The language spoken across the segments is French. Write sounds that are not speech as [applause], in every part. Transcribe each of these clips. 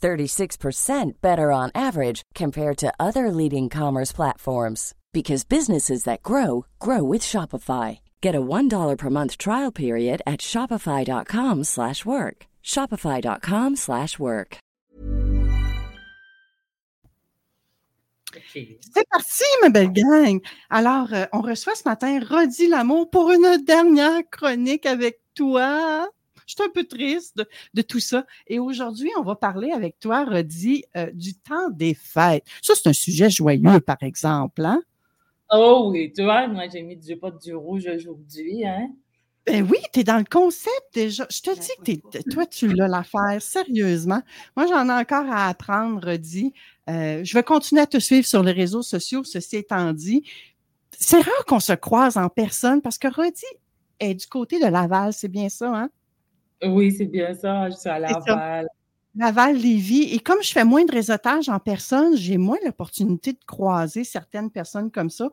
36% better on average compared to other leading commerce platforms because businesses that grow grow with Shopify. Get a $1 per month trial period at shopify.com/work. shopify.com/work. C'est parti, ma belle gang. Alors, euh, on reçoit ce matin Rodi Lamour pour une dernière chronique avec toi. Je suis un peu triste de, de tout ça. Et aujourd'hui, on va parler avec toi, Rodi, euh, du temps des fêtes. Ça, c'est un sujet joyeux, par exemple. Hein? Oh oui, tu vois, moi j'ai mis du pas du rouge aujourd'hui, hein? Ben oui, tu es dans le concept déjà. Je te dis que toi, tu l'as l'affaire, sérieusement. Moi, j'en ai encore à apprendre, Rodi. Euh, je vais continuer à te suivre sur les réseaux sociaux, ceci étant dit. C'est rare qu'on se croise en personne parce que Rodi est du côté de Laval, c'est bien ça, hein? Oui, c'est bien ça, je suis à. Laval. Laval, Lévis. Et comme je fais moins de réseautage en personne, j'ai moins l'opportunité de croiser certaines personnes comme ça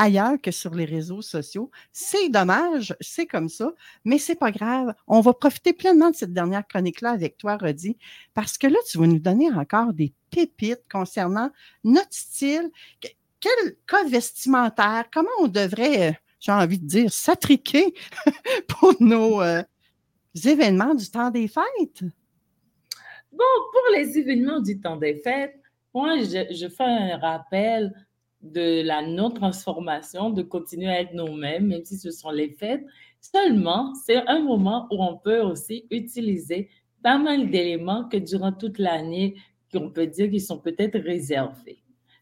ailleurs que sur les réseaux sociaux. C'est dommage, c'est comme ça, mais c'est pas grave. On va profiter pleinement de cette dernière chronique-là avec toi, Rodi, parce que là, tu vas nous donner encore des pépites concernant notre style. Que- Quel cas vestimentaire, comment on devrait, euh, j'ai envie de dire, s'attriquer [laughs] pour nos euh, événements du temps des fêtes? Bon, pour les événements du temps des fêtes, moi, je, je fais un rappel de la non-transformation, de continuer à être nous-mêmes, même si ce sont les fêtes. Seulement, c'est un moment où on peut aussi utiliser pas mal d'éléments que durant toute l'année, qu'on peut dire qu'ils sont peut-être réservés.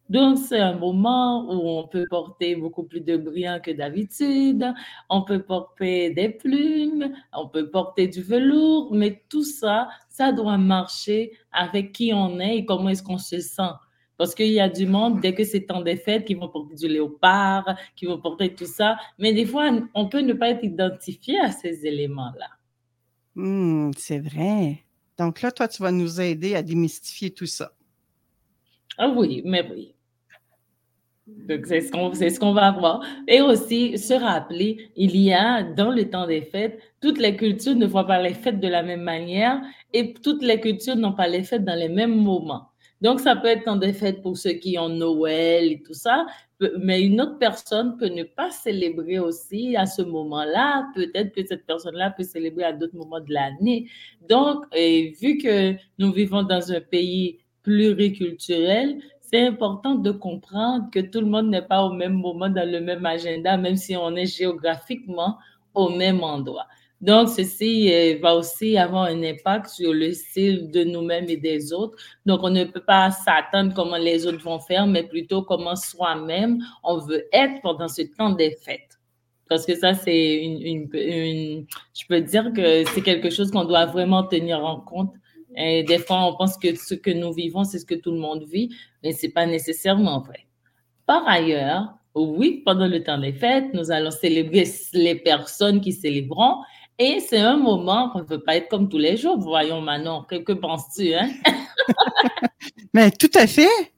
Donc, c'est un moment où on peut porter beaucoup plus de brillants que d'habitude, on peut porter des plumes, on peut porter du velours, mais tout ça, ça doit marcher avec qui on est et comment est-ce qu'on se sent. Parce qu'il y a du monde, dès que c'est temps des fêtes, qui vont porter du léopard, qui vont porter tout ça. Mais des fois, on peut ne pas être identifié à ces éléments-là. Hmm, c'est vrai. Donc là, toi, tu vas nous aider à démystifier tout ça. Ah oui, mais oui. Donc, c'est ce qu'on ce qu'on va voir. Et aussi, se rappeler, il y a dans le temps des fêtes, toutes les cultures ne voient pas les fêtes de la même manière et toutes les cultures n'ont pas les fêtes dans les mêmes moments. Donc, ça peut être temps des fêtes pour ceux qui ont Noël et tout ça, mais une autre personne peut ne pas célébrer aussi à ce moment-là. Peut-être que cette personne-là peut célébrer à d'autres moments de l'année. Donc, vu que nous vivons dans un pays pluriculturel, c'est important de comprendre que tout le monde n'est pas au même moment dans le même agenda, même si on est géographiquement au même endroit. Donc, ceci euh, va aussi avoir un impact sur le style de nous-mêmes et des autres. Donc, on ne peut pas s'attendre comment les autres vont faire, mais plutôt comment soi-même on veut être pendant ce temps des fêtes. Parce que ça, c'est une, une- une- je peux dire que c'est quelque chose qu'on doit vraiment tenir en compte. Et des fois, on pense que ce que nous vivons, c'est ce que tout le monde vit, mais c'est pas nécessairement vrai. Par ailleurs, oui, pendant le temps des fêtes, nous allons célébrer les personnes qui célébreront. Et c'est un moment qu'on ne peut pas être comme tous les jours. Voyons, Manon, que, que penses-tu? Hein? [laughs] Mais tout à fait.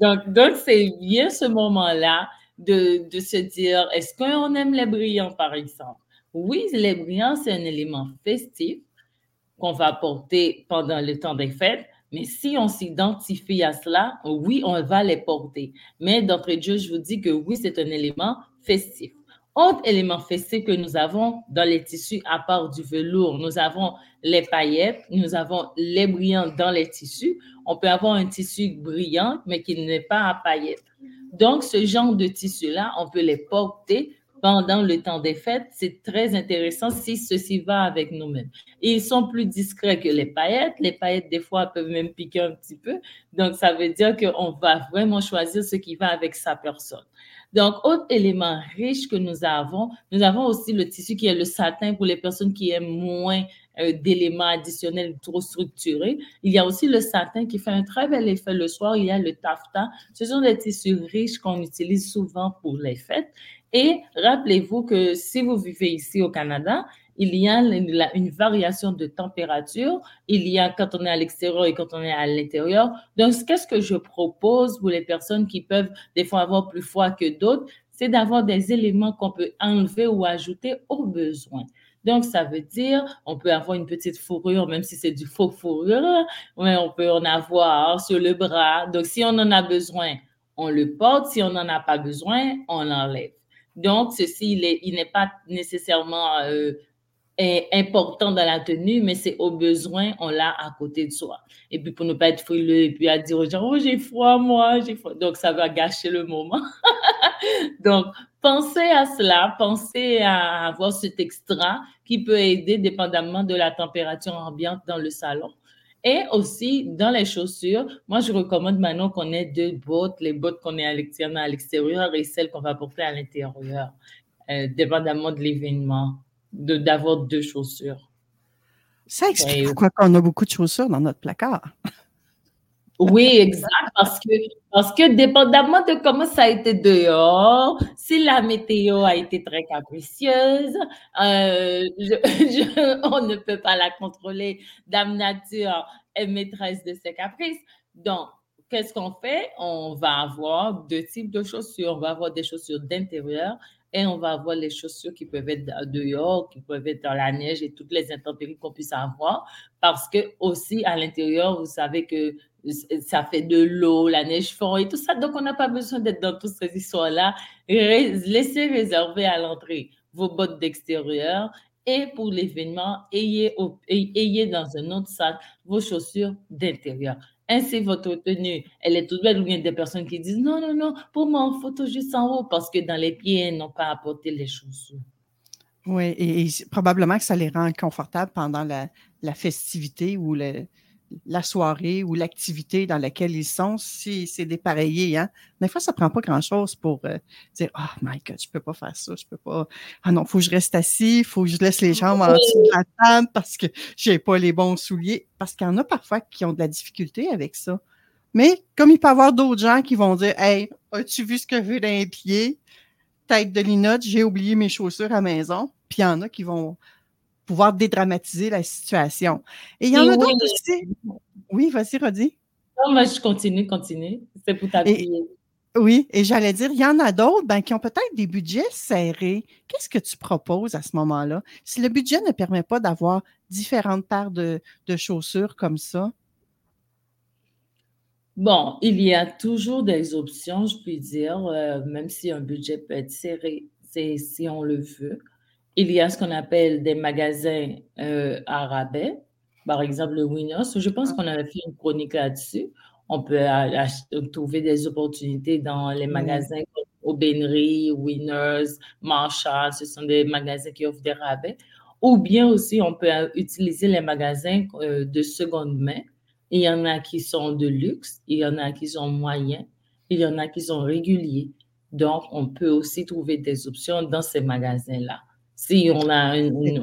Donc, donc c'est bien ce moment-là de, de se dire, est-ce qu'on aime les brillants, par exemple? Oui, les brillants, c'est un élément festif qu'on va porter pendant le temps des fêtes, mais si on s'identifie à cela, oui, on va les porter. Mais d'entrée de jeu, je vous dis que oui, c'est un élément festif. Autre élément fessé que nous avons dans les tissus, à part du velours, nous avons les paillettes, nous avons les brillants dans les tissus. On peut avoir un tissu brillant, mais qui n'est pas à paillettes. Donc, ce genre de tissu-là, on peut les porter pendant le temps des fêtes. C'est très intéressant si ceci va avec nous-mêmes. Ils sont plus discrets que les paillettes. Les paillettes, des fois, peuvent même piquer un petit peu. Donc, ça veut dire qu'on va vraiment choisir ce qui va avec sa personne. Donc, autre élément riche que nous avons, nous avons aussi le tissu qui est le satin pour les personnes qui aiment moins euh, d'éléments additionnels trop structurés. Il y a aussi le satin qui fait un très bel effet le soir. Il y a le taffetas. Ce sont des tissus riches qu'on utilise souvent pour les fêtes. Et rappelez-vous que si vous vivez ici au Canada, il y a une, variation de température. Il y a quand on est à l'extérieur et quand on est à l'intérieur. Donc, qu'est-ce que je propose pour les personnes qui peuvent des fois avoir plus froid que d'autres? C'est d'avoir des éléments qu'on peut enlever ou ajouter au besoin. Donc, ça veut dire, on peut avoir une petite fourrure, même si c'est du faux fourrure, mais on peut en avoir sur le bras. Donc, si on en a besoin, on le porte. Si on n'en a pas besoin, on l'enlève. Donc, ceci, il n'est pas nécessairement euh, important dans la tenue, mais c'est au besoin, on l'a à côté de soi. Et puis pour ne pas être frileux et puis à dire aux gens, oh j'ai froid moi, j'ai froid. Donc ça va gâcher le moment. [laughs] Donc pensez à cela, pensez à avoir cet extra qui peut aider dépendamment de la température ambiante dans le salon. Et aussi, dans les chaussures, moi, je recommande maintenant qu'on ait deux bottes, les bottes qu'on est à l'extérieur et celles qu'on va porter à l'intérieur, euh, dépendamment de l'événement d'avoir deux chaussures. Ça explique pourquoi on a beaucoup de chaussures dans notre placard. Oui, exact, parce que, parce que dépendamment de comment ça a été dehors, si la météo a été très capricieuse, euh, [laughs] on ne peut pas la contrôler. Dame Nature est maîtresse de ses caprices. Donc, qu'est-ce qu'on fait? On va avoir deux types de chaussures. On va avoir des chaussures d'intérieur et on va avoir les chaussures qui peuvent être dehors, qui peuvent être dans la neige et toutes les intempéries qu'on puisse avoir. Parce que aussi à l'intérieur, vous savez que ça fait de l'eau, la neige fond et tout ça. Donc, on n'a pas besoin d'être dans toutes ces histoires-là. Laissez réserver à l'entrée vos bottes d'extérieur et pour l'événement, ayez, ayez dans un autre sac vos chaussures d'intérieur. Ainsi, votre tenue, elle est toute belle ou bien des personnes qui disent non, non, non, pour moi, on photo juste en haut parce que dans les pieds, elles n'ont pas apporté les chaussures. Oui, et, probablement que ça les rend confortables pendant la, la festivité ou le, la soirée ou l'activité dans laquelle ils sont, si c'est dépareillé. Hein? Des fois, ça ne prend pas grand-chose pour euh, dire Oh my God, je ne peux pas faire ça, je peux pas. Ah non, il faut que je reste assis, il faut que je laisse les jambes en dessous de la table parce que je n'ai pas les bons souliers. Parce qu'il y en a parfois qui ont de la difficulté avec ça. Mais comme il peut y avoir d'autres gens qui vont dire Hey, as-tu vu ce que j'ai dans les pieds? Tête de linotte, j'ai oublié mes chaussures à maison. Puis il y en a qui vont pouvoir dédramatiser la situation. Et il y en a d'autres aussi. Oui, vas-y, Rodi. Non, mais je continue, continue. C'est pour t'appuyer. Oui, et j'allais dire, il y en a d'autres ben, qui ont peut-être des budgets serrés. Qu'est-ce que tu proposes à ce moment-là? Si le budget ne permet pas d'avoir différentes paires de, chaussures comme ça? Bon, il y a toujours des options, je puis dire, euh, même si un budget peut être serré, c'est si on le veut il y a ce qu'on appelle des magasins euh, à rabais, par exemple le Winners. Je pense ah. qu'on avait fait une chronique là-dessus. On peut trouver des opportunités dans les magasins Aubainerie, Winners, Marshall. Ce sont des magasins qui offrent des rabais. Ou bien aussi, on peut utiliser les magasins euh, de seconde main. Il y en a qui sont de luxe, il y en a qui sont moyens, il y en a qui sont réguliers. Donc, on peut aussi trouver des options dans ces magasins-là si on a,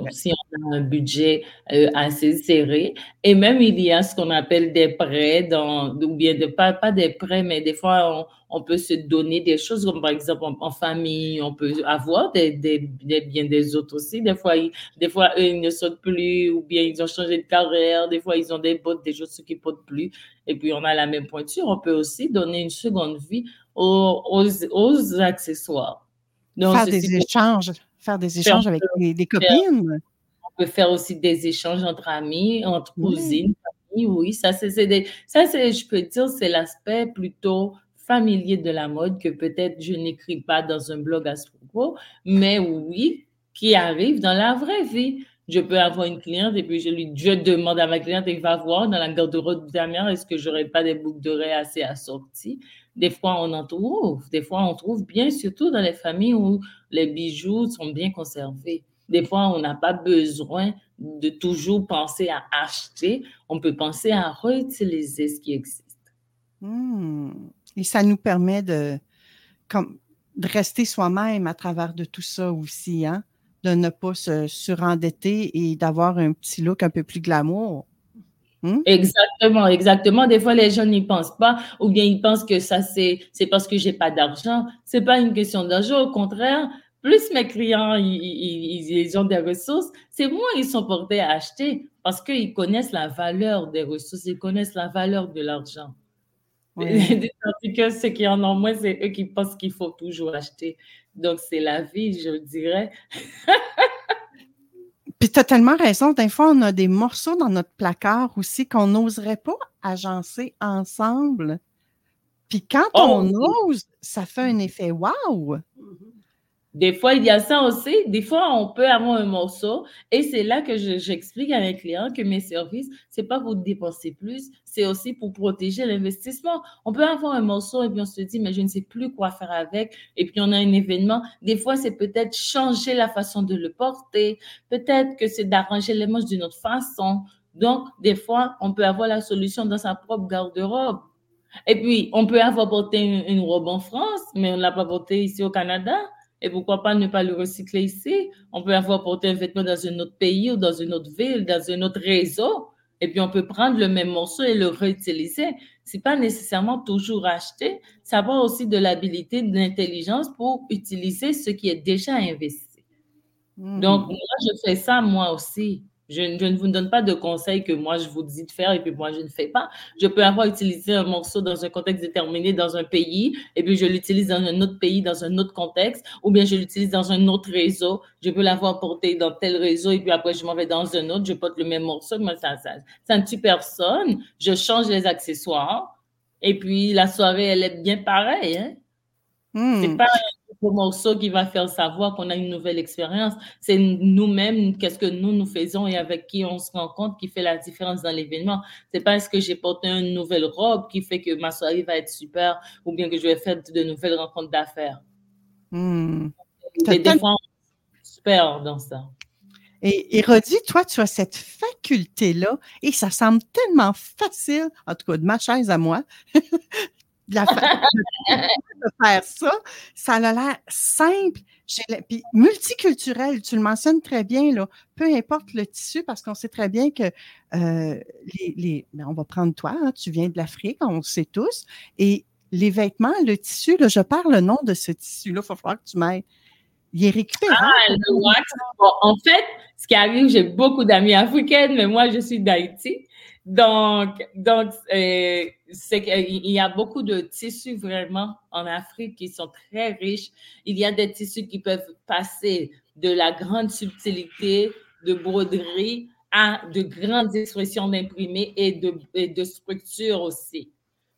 si on a un budget euh, assez serré. Et même, il y a ce qu'on appelle des prêts, dans, ou bien de, pas, pas des prêts, mais des fois, on, on peut se donner des choses, comme par exemple en, famille, on peut avoir des, des, des, biens des autres aussi. Des fois, ils, des fois, eux, ils ne sautent plus, ou bien ils ont changé de carrière, des fois, ils ont des bottes, des choses qui ne portent plus. Et puis, on a la même pointure. On peut aussi donner une seconde vie aux, aux, aux accessoires. Donc, Faire des échanges faire des échanges avec des, copines? On peut faire aussi des échanges entre amis, entre cousines, oui, ça c'est ça c'est, je peux dire, c'est l'aspect plutôt familiers de la mode que peut-être je n'écris pas dans un blog à ce propos, mais oui, qui arrivent dans la vraie vie. Je peux avoir une cliente et puis je lui je demande à ma cliente, elle va voir dans la garde-robe de la est-ce que j'aurais pas des boucles d'oreilles assez assorties? Des fois, on en trouve. Des fois, on trouve bien, surtout dans les familles où les bijoux sont bien conservés. Des fois, on n'a pas besoin de toujours penser à acheter. On peut penser à réutiliser ce qui existe. Hmm. Et ça nous permet de, rester soi-même à travers de tout ça aussi, hein? de ne pas se surendetter et d'avoir un petit look un peu plus glamour. Hmm? Exactement, exactement. Des fois, les gens n'y pensent pas, ou bien ils pensent que ça, c'est, c'est parce que j'ai pas d'argent. C'est pas une question d'argent. Au contraire, plus mes clients, ils, ils, ont des ressources, c'est moins ils sont portés à acheter parce qu'ils connaissent la valeur des ressources, ils connaissent la valeur de l'argent. Tandis que [laughs] ceux qui en ont moins, c'est eux qui pensent qu'il faut toujours acheter. Donc, c'est la vie, je dirais. [laughs] Puis tu as tellement raison. Des fois, on a des morceaux dans notre placard aussi qu'on n'oserait pas agencer ensemble. Puis quand oh, on ose, ça fait un effet wow! Des fois, il y a ça aussi. Des fois, on peut avoir un morceau et c'est là que j'explique à mes clients que mes services, c'est pas pour dépenser plus, c'est aussi pour protéger l'investissement. On peut avoir un morceau et puis on se dit, mais je ne sais plus quoi faire avec. Et puis on a un événement. Des fois, c'est peut-être changer la façon de le porter. Peut-être que c'est d'arranger les manches d'une autre façon. Donc, des fois, on peut avoir la solution dans sa propre garde-robe. Et puis, on peut avoir porté une, une robe en France, mais on ne l'a pas portée ici au Canada. Et pourquoi pas ne pas le recycler ici? On peut avoir porté un vêtement dans un autre pays ou dans une autre ville, dans un autre réseau. Et puis, on peut prendre le même morceau et le réutiliser. C'est pas nécessairement toujours acheter. Ça va aussi de l'habilité, de l'intelligence pour utiliser ce qui est déjà investi. Hmm. Donc, moi, je fais ça moi aussi. Je, ne vous donne pas de conseils que moi je vous dis de faire et puis moi je ne fais pas. Je peux avoir utilisé un morceau dans un contexte déterminé dans un pays et puis je l'utilise dans un autre pays, dans un autre contexte, ou bien je l'utilise dans un autre réseau. Je peux l'avoir porté dans tel réseau et puis après je m'en vais dans un autre, je porte le même morceau, mais ça, ça, ça ne tue personne. Je change les accessoires et puis la soirée elle est bien pareille. Hein? C'est hmm. pas un morceau qui va faire savoir qu'on a une nouvelle expérience. C'est nous-mêmes, qu'est-ce que nous nous faisons et avec qui on se rencontre qui fait la différence dans l'événement. C'est pas est-ce que j'ai porté une nouvelle robe qui fait que ma soirée va être super ou bien que je vais faire de nouvelles rencontres d'affaires. Hmm. Des fois, super dans ça. Et, et Rodi, toi, tu as cette faculté-là et ça semble tellement facile, en tout cas de ma chaise à moi, la de [laughs] faire ça, ça a l'air simple, puis multiculturel, tu le mentionnes très bien, là, peu importe le tissu, parce qu'on sait très bien que euh, les, ben, on va prendre toi, hein, tu viens de l'Afrique, on le sait tous, et les vêtements, le tissu, là, je parle le nom de ce tissu-là, il va falloir que tu m'aides. Il est récupéré. Ah, le wax. en fait, ce qui arrive, j'ai beaucoup d'amis africaines, mais moi, je suis d'Haïti. Donc, donc euh, qu'il y a beaucoup de tissus vraiment en Afrique qui sont très riches. Il y a des tissus qui peuvent passer de la grande subtilité de broderie à de grandes expressions d'imprimés et de, et de structure aussi.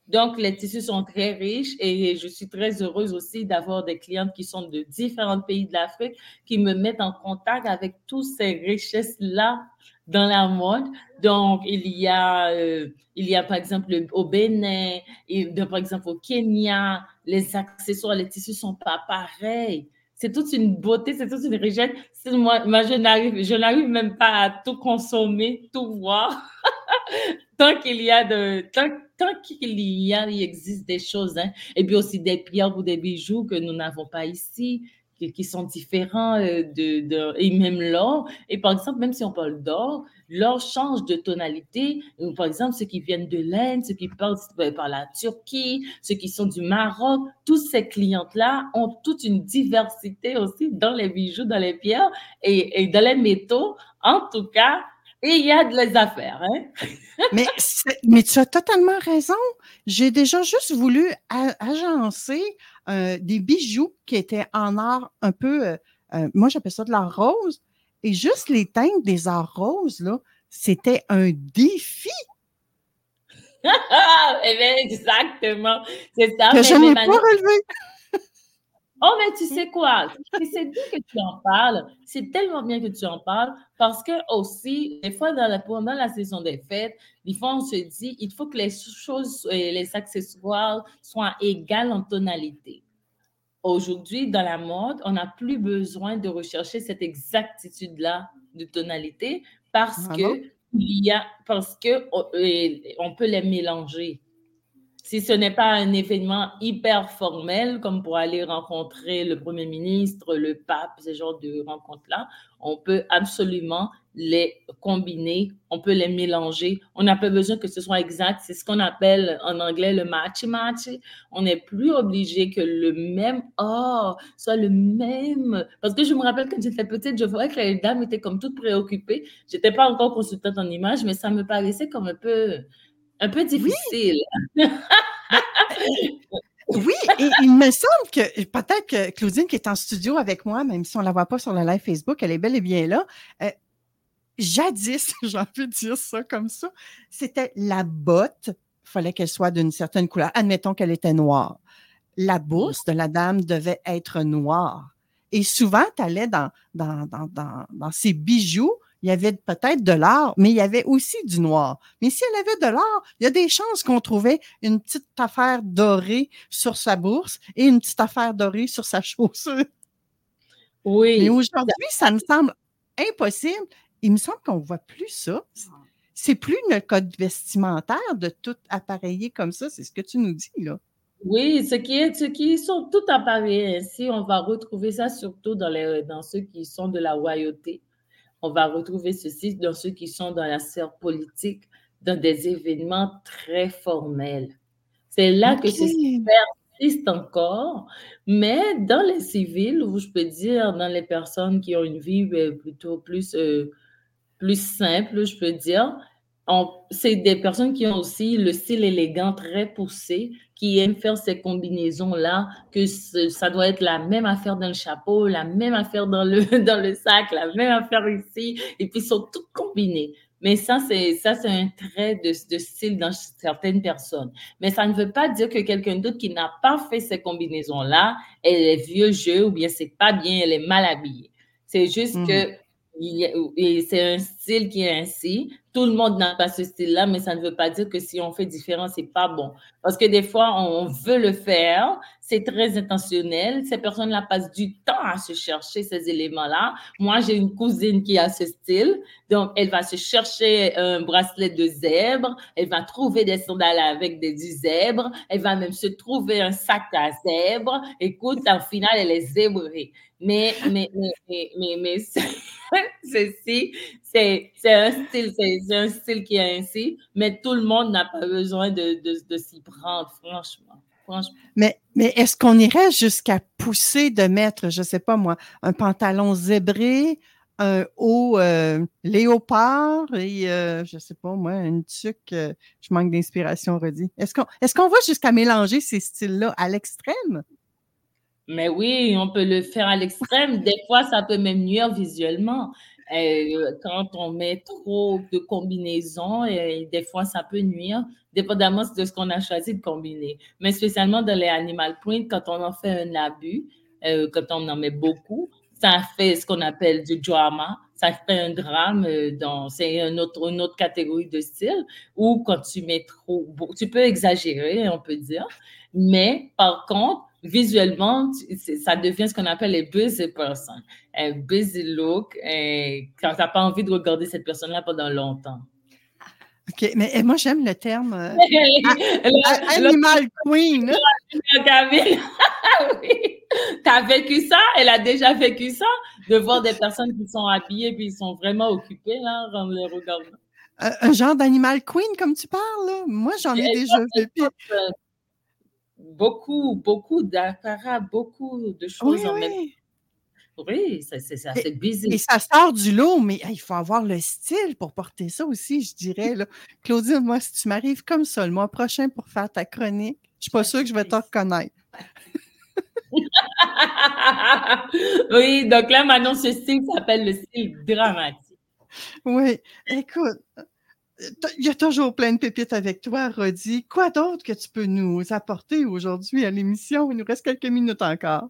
Donc, les tissus sont très riches et je suis très heureuse aussi d'avoir des clientes qui sont de différents pays de l'Afrique qui me mettent en contact avec toutes ces richesses-là dans la mode. Donc, il y a, euh, il y a par exemple au Bénin, et par exemple au Kenya, les accessoires, les tissus sont pas pareils. C'est toute une beauté, c'est toute une richesse. Moi, moi, je n'arrive, je n'arrive même pas à tout consommer, tout voir. [laughs] tant qu'il y a de, tant, tant qu'il y a, il existe des choses, hein. Et puis aussi des pierres ou des bijoux que nous n'avons pas ici qui, sont différents euh, de, et même l'or. Et par exemple, même si on parle d'or, l'or change de tonalité. Par exemple, ceux qui viennent de l'Inde, ceux qui passent par la Turquie, ceux qui sont du Maroc, tous ces clientes-là ont toute une diversité aussi dans les bijoux, dans les pierres et, et dans les métaux. En tout cas, et il y a de les affaires. Hein? [laughs] mais, mais tu as totalement raison. J'ai déjà juste voulu agencer euh, des bijoux qui étaient en or un peu, euh, euh, moi j'appelle ça de l'or rose. Et juste les teintes des arts roses, là, c'était un défi. [laughs] eh exactement. C'est ça. Que je n'ai pas relevé. Oh, mais tu sais quoi? [laughs] C'est bien que tu en parles. C'est tellement bien que tu en parles parce que aussi, des fois, dans la, pendant la saison des fêtes, des fois, on se dit, il faut que les choses, les accessoires soient égales en tonalité. Aujourd'hui, dans la mode, on n'a plus besoin de rechercher cette exactitude-là de tonalité parce ah que il y a, parce que euh, on peut les mélanger si ce n'est pas un événement hyper formel, comme pour aller rencontrer le Premier ministre, le pape, ce genre de rencontres-là, on peut absolument les combiner, on peut les mélanger. On n'a pas besoin que ce soit exact. C'est ce qu'on appelle en anglais le match-match. On n'est plus obligé que le même or soit le même. Parce que je me rappelle quand j'étais petite, je voyais que les dames étaient comme toutes préoccupées. Je n'étais pas encore consultante en images, mais ça me paraissait comme un peu un peu difficile. Oui. et il me semble que peut-être que Claudine qui est en studio avec moi, même si on ne la voit pas sur le live Facebook, elle est bel et bien là. Euh, jadis, [laughs] j'ai envie de dire ça comme ça, c'était la botte, il fallait qu'elle soit d'une certaine couleur. Admettons qu'elle était noire. La bourse de la dame devait être noire. Et souvent, tu allais dans, dans, dans, dans, dans ses bijoux, il y avait peut-être de l'or, mais il y avait aussi du noir. Mais si elle avait de l'or, il y a des chances qu'on trouvait une petite affaire dorée sur sa bourse et une petite affaire dorée sur sa [laughs] chaussure. Oui. Mais aujourd'hui, ça me semble impossible. Il me semble qu'on ne voit plus ça. C'est plus le code vestimentaire de tout appareiller comme ça. C'est ce que tu nous dis, là. Oui, ce qui, est, ce qui sont tout appareillés ainsi, on va retrouver ça surtout dans, les, dans ceux qui sont de la royauté on va retrouver ceci dans ceux qui sont dans la sphère politique, dans des événements très formels. C'est là que ceci persiste encore, mais dans les civils, ou je peux dire dans les personnes qui ont une vie euh, plutôt plus, euh, plus simple, je peux dire, c'est des personnes qui ont aussi le style élégant très poussé, qui aiment faire ces combinaisons-là, que ça doit être la même affaire dans le chapeau, la même affaire dans le, [laughs] dans le sac, la même affaire ici, et puis ils sont toutes combinées. Mais ça, c'est ça, c'est un trait de, de, style dans certaines personnes. Mais ça ne veut pas dire que quelqu'un d'autre qui n'a pas fait ces combinaisons-là, elle est vieux jeu ou bien c'est pas bien, elle est mal habillée. C'est juste mmh que c'est un style qui est ainsi. Tout le monde n'a pas ce style-là, mais ça ne veut pas dire que si on fait différent, c'est pas bon. Parce que des fois, on veut le faire, c'est très intentionnel. Ces personnes-là passent du temps à se chercher ces éléments-là. Moi, j'ai une cousine qui a ce style, donc elle va se chercher un bracelet de zèbre, elle va trouver des sandales avec des du zèbre, elle va même se trouver un sac à zèbre. Écoute, en final, elle est zébrée. Mais, mais, mais, mais, mais, mais [laughs] ceci, c'est un style, c'est un style qui est ainsi, mais tout le monde n'a pas besoin de, de, s'y prendre, franchement. Mais, mais est-ce qu'on irait jusqu'à pousser de mettre, je ne sais pas moi, un pantalon zébré, un haut euh, léopard et, euh, je sais pas moi, une tuque, euh, je manque d'inspiration, redit. Est-ce qu'on est qu'on va jusqu'à mélanger ces styles-là à l'extrême? Mais oui, on peut le faire à l'extrême. Des fois, ça peut même nuire visuellement. Euh, quand on met trop de combinaisons, des fois, ça peut nuire, dépendamment de ce qu'on a choisi de combiner. Mais spécialement dans les animal print, quand on en fait un abus, euh, quand on en met beaucoup, ça fait ce qu'on appelle du drama. Ça fait un drame, euh, dans, c'est une autre, une autre catégorie de style, ou quand tu mets trop, tu peux exagérer, on peut dire. Mais par contre, visuellement, ça devient ce qu'on appelle les busy person, un busy look, et quand tu n'as pas envie de regarder cette personne-là pendant longtemps. OK, mais eh, moi, j'aime le terme euh, [laughs] animal queen. [laughs] oui. Tu as vécu ça? Elle a déjà vécu ça? De voir des personnes qui sont habillées puis ils sont vraiment occupées là, en les regardant. un genre d'animal queen, comme tu parles, là? Moi, j'en ai déjà vu beaucoup, beaucoup d'apparats, beaucoup de choses en même oui, c'est assez bizarre. Et ça sort du lot, mais il faut avoir le style pour porter ça aussi, je dirais. Là. Claudine, moi, si tu m'arrives comme ça le mois prochain pour faire ta chronique, je ne suis pas sûre que je vais te reconnaître. [laughs] oui, donc là, maintenant, ce style s'appelle le style dramatique. Oui, écoute, il y a toujours plein de pépites avec toi, Rodi. Quoi d'autre que tu peux nous apporter aujourd'hui à l'émission? Il nous reste quelques minutes encore.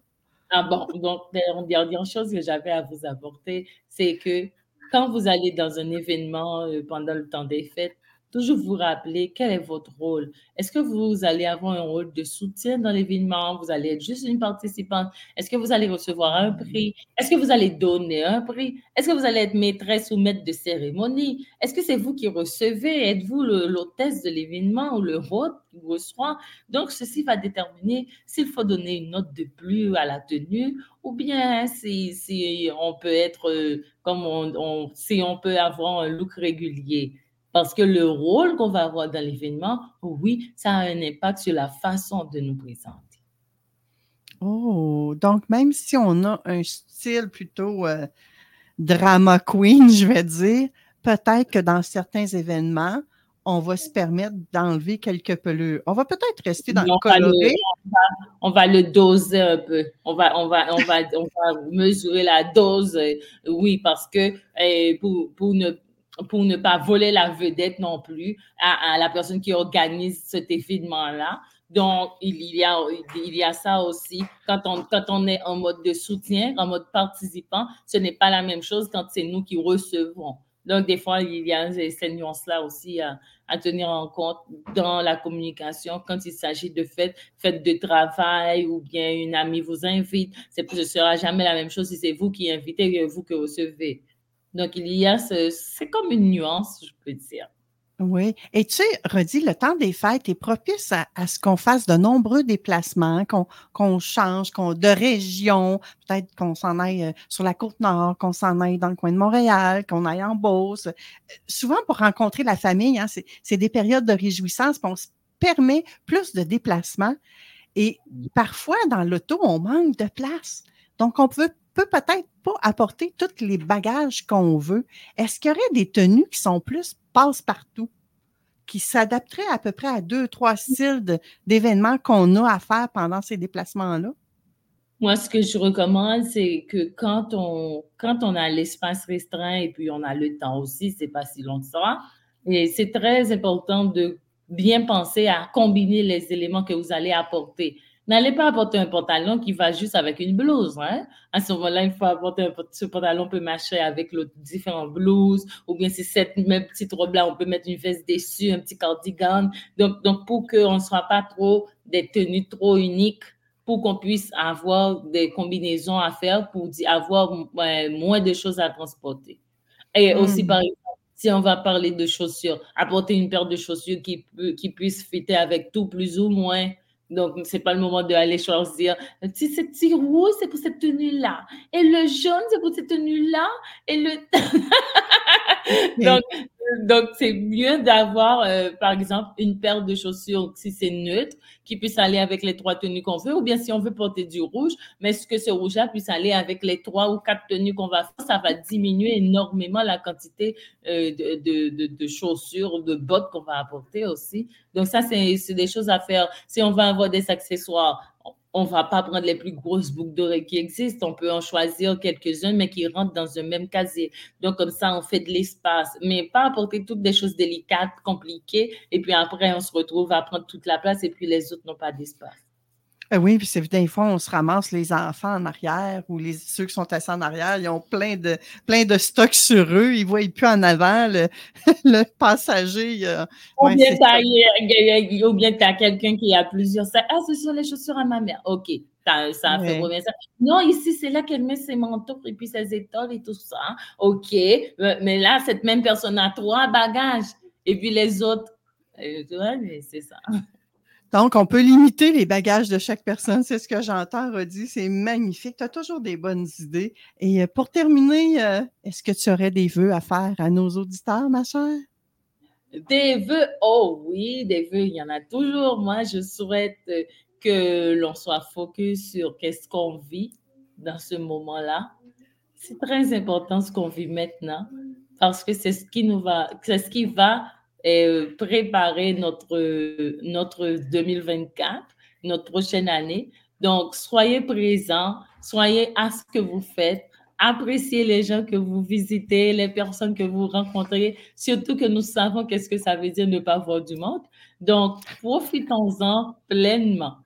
Ah bon, donc, la dernière chose que j'avais à vous apporter, c'est que quand vous allez dans un événement euh, pendant le temps des fêtes, toujours vous rappeler quel est votre rôle. Est-ce que vous allez avoir un rôle de soutien dans l'événement? Vous allez être juste une participante? Est-ce que vous allez recevoir un prix? Est-ce que vous allez donner un prix? Est-ce que vous allez être maîtresse ou maître de cérémonie? Est-ce que c'est vous qui recevez? Êtes-vous l'hôtesse de l'événement ou le hôte qui reçoit? Donc, ceci va déterminer s'il faut donner une note de plus à la tenue ou bien si, si on peut être, euh, comme on, si on peut avoir un look régulier. Parce que le rôle qu'on va avoir dans l'événement, oui, ça a un impact sur la façon de nous présenter. Oh, donc même si on a un style plutôt euh, drama queen, je vais dire, peut-être que dans certains événements, on va se permettre d'enlever quelques pelures. On va peut-être rester dans le coloré. on, va, le doser un peu. On va, on va, on va, on va mesurer la dose, euh, oui, parce que eh, pour, pour ne pour ne pas voler la vedette non plus à, la personne qui organise cet événement-là. Donc, il y, a, il y a ça aussi. Quand on, quand on est en mode de soutien, en mode participant, ce n'est pas la même chose quand c'est nous qui recevons. Donc, des fois, il y a ces nuances-là aussi à, tenir en compte dans la communication quand il s'agit de fêtes, fêtes de travail ou bien une amie vous invite. Ce ne sera jamais la même chose si c'est vous qui invitez que vous qui recevez. Donc, il y a ce, c'est comme une nuance, je peux dire. Oui. Et tu sais, Redi, le temps des fêtes est propice à, ce qu'on fasse de nombreux déplacements, qu'on, change, qu'on, de région, peut-être qu'on s'en aille euh, sur la côte nord, qu'on s'en aille dans le coin de Montréal, qu'on aille en Beauce. Euh, souvent, pour rencontrer la famille, hein, c'est, c'est des périodes de réjouissance, puis on se permet plus de déplacements. Et parfois, dans l'auto, on manque de place. Donc, on peut peut peut-être pas apporter tous les bagages qu'on veut. Est-ce qu'il y aurait des tenues qui sont plus passe-partout, qui s'adapteraient à peu près à deux, trois styles d'événements qu'on a à faire pendant ces déplacements-là? Moi, ce que je recommande, c'est que quand on, quand on a l'espace restreint et puis on a le temps aussi, c'est pas si long que ça, et c'est très important de bien penser à combiner les éléments que vous allez apporter. N'allez pas apporter un pantalon qui va juste avec une blouse. Hein? À ce moment-là, il faut apporter un ce pantalon peut marcher avec les différentes blouses, ou bien si cette même petite robe-là, on peut mettre une veste dessus, un petit cardigan. Donc, donc pour qu'on ne soit pas trop des tenues trop uniques, pour qu'on puisse avoir des combinaisons à faire, pour avoir moins de choses à transporter. Et aussi, hmm. par exemple, si on va parler de chaussures, apporter une paire de chaussures qui, qui puisse fitter avec tout plus ou moins donc, c'est pas le moment d'aller choisir. Si c'est petit rouge, c'est pour cette tenue-là. Et le jaune, c'est pour cette tenue-là. Et le. [laughs] donc, donc, c'est mieux d'avoir, euh, par exemple, une paire de chaussures, si c'est neutre, qui puisse aller avec les trois tenues qu'on veut, ou bien si on veut porter du rouge, mais ce que ce rouge-là puisse aller avec les trois ou quatre tenues qu'on va faire, ça va diminuer énormément la quantité euh, de, de, de, chaussures ou de bottes qu'on va apporter aussi. Donc, ça, c'est des choses à faire. Si on va avoir des accessoires, on va pas prendre les plus grosses boucles d'oreilles qui existent. On peut en choisir quelques-uns, mais qui rentrent dans un même casier. Donc, comme ça, on fait de l'espace, mais pas apporter toutes des choses délicates, compliquées. Et puis après, on se retrouve à prendre toute la place et puis les autres n'ont pas d'espace. Euh, oui, puis c'est des fois, on se ramasse les enfants en arrière ou les, ceux qui sont assis en arrière, ils ont plein de, plein de stocks sur eux, ils ne voient plus en avant le, [laughs] le passager. ou, bien tu as, quelqu'un qui a plusieurs sacs. Ah, ce sont les chaussures à ma mère. OK, ça fait bien ça. Non, ici, c'est là qu'elle met ses manteaux et puis ses étoiles et tout ça. OK, mais là, cette même personne a trois bagages. Et puis les autres, euh, tu vois, c'est ça. [laughs] Donc, on peut limiter les bagages de chaque personne. C'est ce que j'entends, Rodi. C'est magnifique. Tu as toujours des bonnes idées. Et euh, pour terminer, euh, est-ce que tu aurais des vœux à faire à nos auditeurs, ma chère? Des vœux, oh oui, des vœux, il y en a toujours. Moi, je souhaite euh, que l'on soit focus sur qu'est-ce qu'on vit dans ce moment-là. C'est très important ce qu'on vit maintenant parce que c'est ce qui nous va, c'est ce qui va et euh, préparer notre, notre 2024, notre prochaine année. Donc, soyez présents, soyez à ce que vous faites, appréciez les gens que vous visitez, les personnes que vous rencontrez, surtout que nous savons qu'est-ce que ça veut dire ne pas voir du monde. Donc, profitons-en pleinement.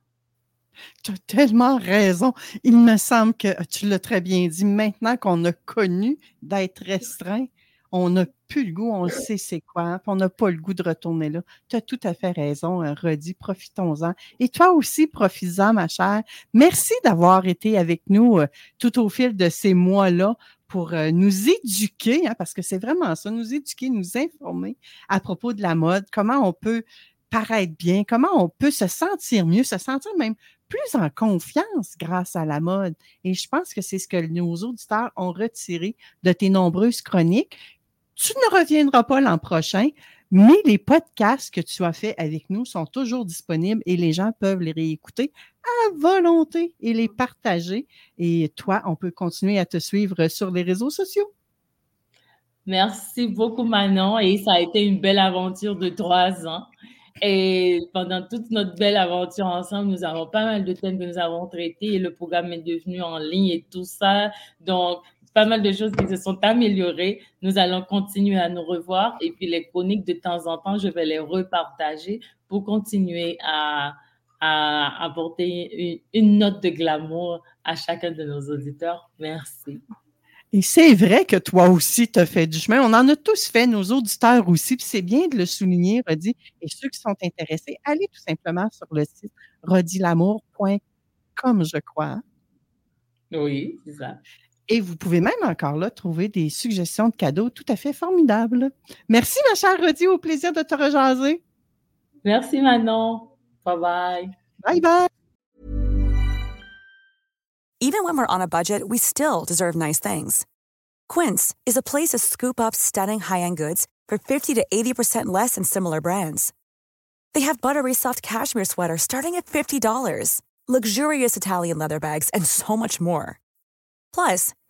Tu as tellement raison. Il me semble que tu l'as très bien dit. Maintenant qu'on a connu d'être restreint, on n'a plus le goût, on [laughs] sait c'est quoi, on n'a pas le goût de retourner là. Tu as tout à fait raison, euh, Rodi, profitons-en. Et toi aussi, profites-en, ma chère. Merci d'avoir été avec nous euh, tout au fil de ces mois-là pour euh, nous éduquer, hein, parce que c'est vraiment ça, nous éduquer, nous informer à propos de la mode, comment on peut paraître bien, comment on peut se sentir mieux, se sentir même plus en confiance grâce à la mode. Et je pense que c'est ce que nos auditeurs ont retiré de tes nombreuses chroniques. Tu ne reviendras pas l'an prochain, mais les podcasts que tu as faits avec nous sont toujours disponibles et les gens peuvent les réécouter à volonté et les partager. Et toi, on peut continuer à te suivre sur les réseaux sociaux. Merci beaucoup, Manon. Et ça a été une belle aventure de trois ans. Et pendant toute notre belle aventure ensemble, nous avons pas mal de thèmes que nous avons traités et le programme est devenu en ligne et tout ça. Donc, pas mal de choses qui se sont améliorées. Nous allons continuer à nous revoir et puis les chroniques de temps en temps, je vais les repartager pour continuer à, à apporter une, une note de glamour à chacun de nos auditeurs. Merci. Et c'est vrai que toi aussi, tu as fait du chemin. On en a tous fait, nos auditeurs aussi, puis c'est bien de le souligner, Rodi. Et ceux qui sont intéressés, allez tout simplement sur le site rodilamour.com, je crois. Oui, c'est ça. Et vous pouvez même encore là trouver des suggestions de cadeaux tout à fait formidables. Merci, ma chère Rodi. Au plaisir de te rejaser. Merci, Manon. Bye bye. Bye bye. Even when we're on a budget, we still deserve nice things. Quince is a place to scoop up stunning high end goods for 50 to 80% less than similar brands. They have buttery soft cashmere sweaters starting at $50, luxurious Italian leather bags, and so much more. Plus,